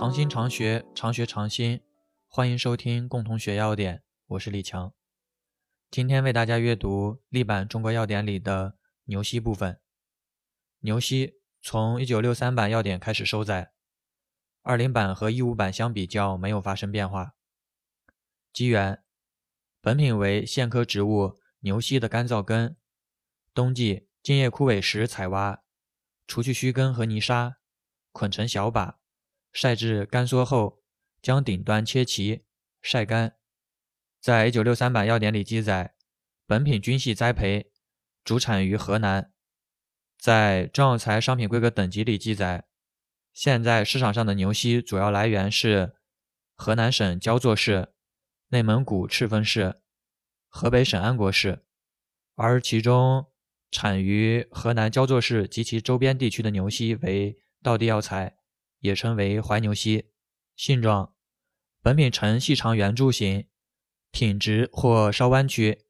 常新常学，常学常新。欢迎收听共同学要点，我是李强。今天为大家阅读历版《中国要点》里的牛膝部分。牛膝从1963版要点开始收载二零版和一五版相比较没有发生变化。机缘：本品为苋科植物牛膝的干燥根，冬季茎叶枯萎时采挖，除去须根和泥沙，捆成小把。晒至干缩后，将顶端切齐，晒干。在一九六三版要典里记载，本品均系栽培，主产于河南。在中药材商品规格等级里记载，现在市场上的牛膝主要来源是河南省焦作市、内蒙古赤峰市、河北省安国市，而其中产于河南焦作市及其周边地区的牛膝为道地药材。也称为怀牛膝，性状，本品呈细长圆柱形，挺直或稍弯曲，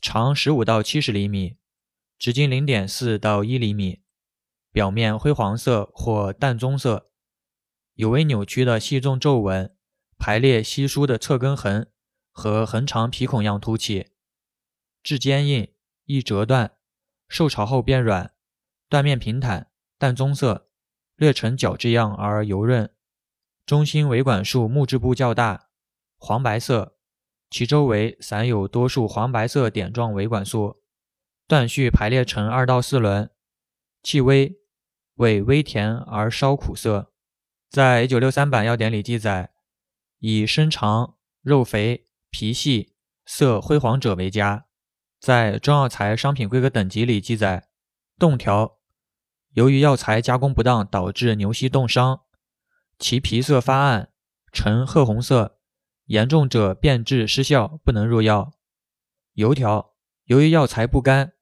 长十五到七十厘米，直径零点四到一厘米，表面灰黄色或淡棕色，有微扭曲的细纵皱纹，排列稀疏的侧根痕和横长皮孔样凸起，质坚硬，易折断，受潮后变软，断面平坦，淡棕色。略呈角质样而油润，中心维管束木质部较大，黄白色，其周围散有多数黄白色点状维管束，断续排列成二到四轮，气微，味微甜而稍苦涩。在一九六三版要点里记载，以身长、肉肥、皮细、色灰黄者为佳。在中药材商品规格等级里记载，冻条。由于药材加工不当导致牛膝冻伤，其皮色发暗，呈褐红色，严重者变质失效，不能入药。油条由于药材不干，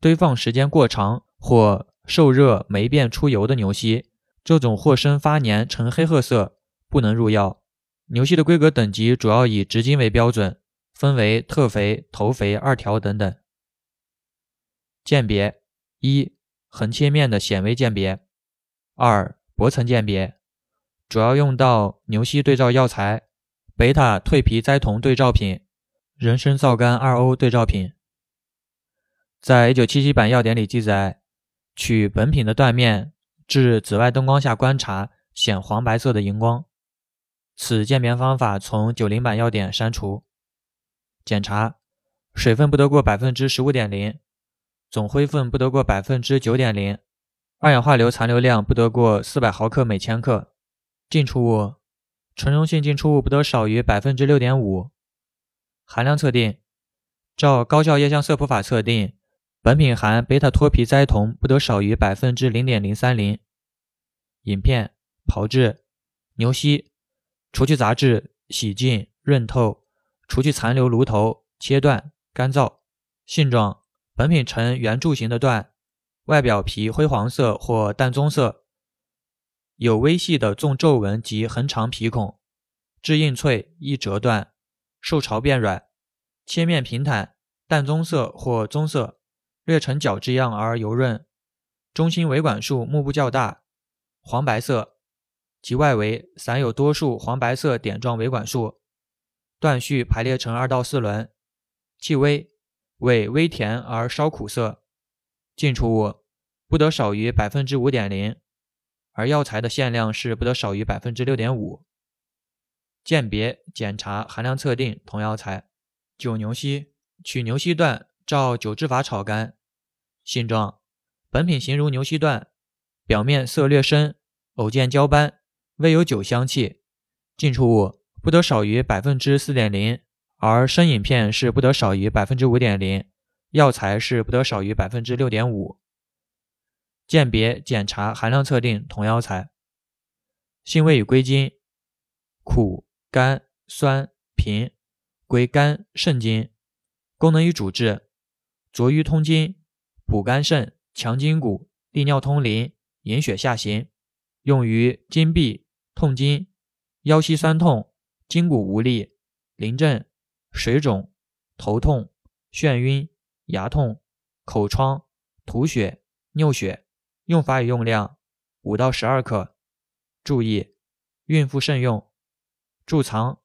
堆放时间过长或受热霉变出油的牛膝，这种或生发黏呈黑褐色，不能入药。牛膝的规格等级主要以直径为标准，分为特肥、头肥、二条等等。鉴别一。横切面的显微鉴别，二薄层鉴别，主要用到牛膝对照药材、贝塔蜕皮甾酮对照品、人参皂苷二 O 对照品。在一九七七版药典里记载，取本品的断面至紫外灯光下观察，显黄白色的荧光。此鉴别方法从九零版要点删除。检查，水分不得过百分之十五点零。总灰分不得过百分之九点零，二氧化硫残留量不得过四百毫克每千克，进出物纯溶性进出物不得少于百分之六点五。含量测定，照高效液相色谱法测定，本品含贝塔脱皮甾酮不得少于百分之零点零三零。饮片炮制，牛膝，除去杂质，洗净，润透，除去残留炉头，切断，干燥。性状。本品呈圆柱形的段，外表皮灰黄色或淡棕色，有微细的纵皱纹及横长皮孔，质硬脆，易折断，受潮变软，切面平坦，淡棕色或棕色，略呈角质样而油润，中心维管束幕布较大，黄白色，其外围散有多数黄白色点状维管束，断续排列成二到四轮，气微。味微甜而稍苦涩，进出物不得少于百分之五点零，而药材的限量是不得少于百分之六点五。鉴别检查含量测定同药材酒牛膝，取牛膝段照酒制法炒干。性状本品形如牛膝段，表面色略深，偶见焦斑，未有酒香气。进出物不得少于百分之四点零。而生饮片是不得少于百分之五点零，药材是不得少于百分之六点五。鉴别检查含量测定同药材。性味与归经：苦、甘、酸、平，归肝肾经。功能与主治：浊瘀通经，补肝肾，强筋骨，利尿通淋，引血下行。用于筋痹、痛经、腰膝酸痛、筋骨无力、淋症。水肿、头痛、眩晕、牙痛、口疮、吐血、尿血，用法与用量：五到十二克。注意，孕妇慎用，贮藏，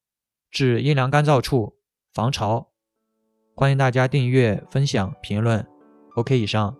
至阴凉干燥处，防潮。欢迎大家订阅、分享、评论。OK，以上。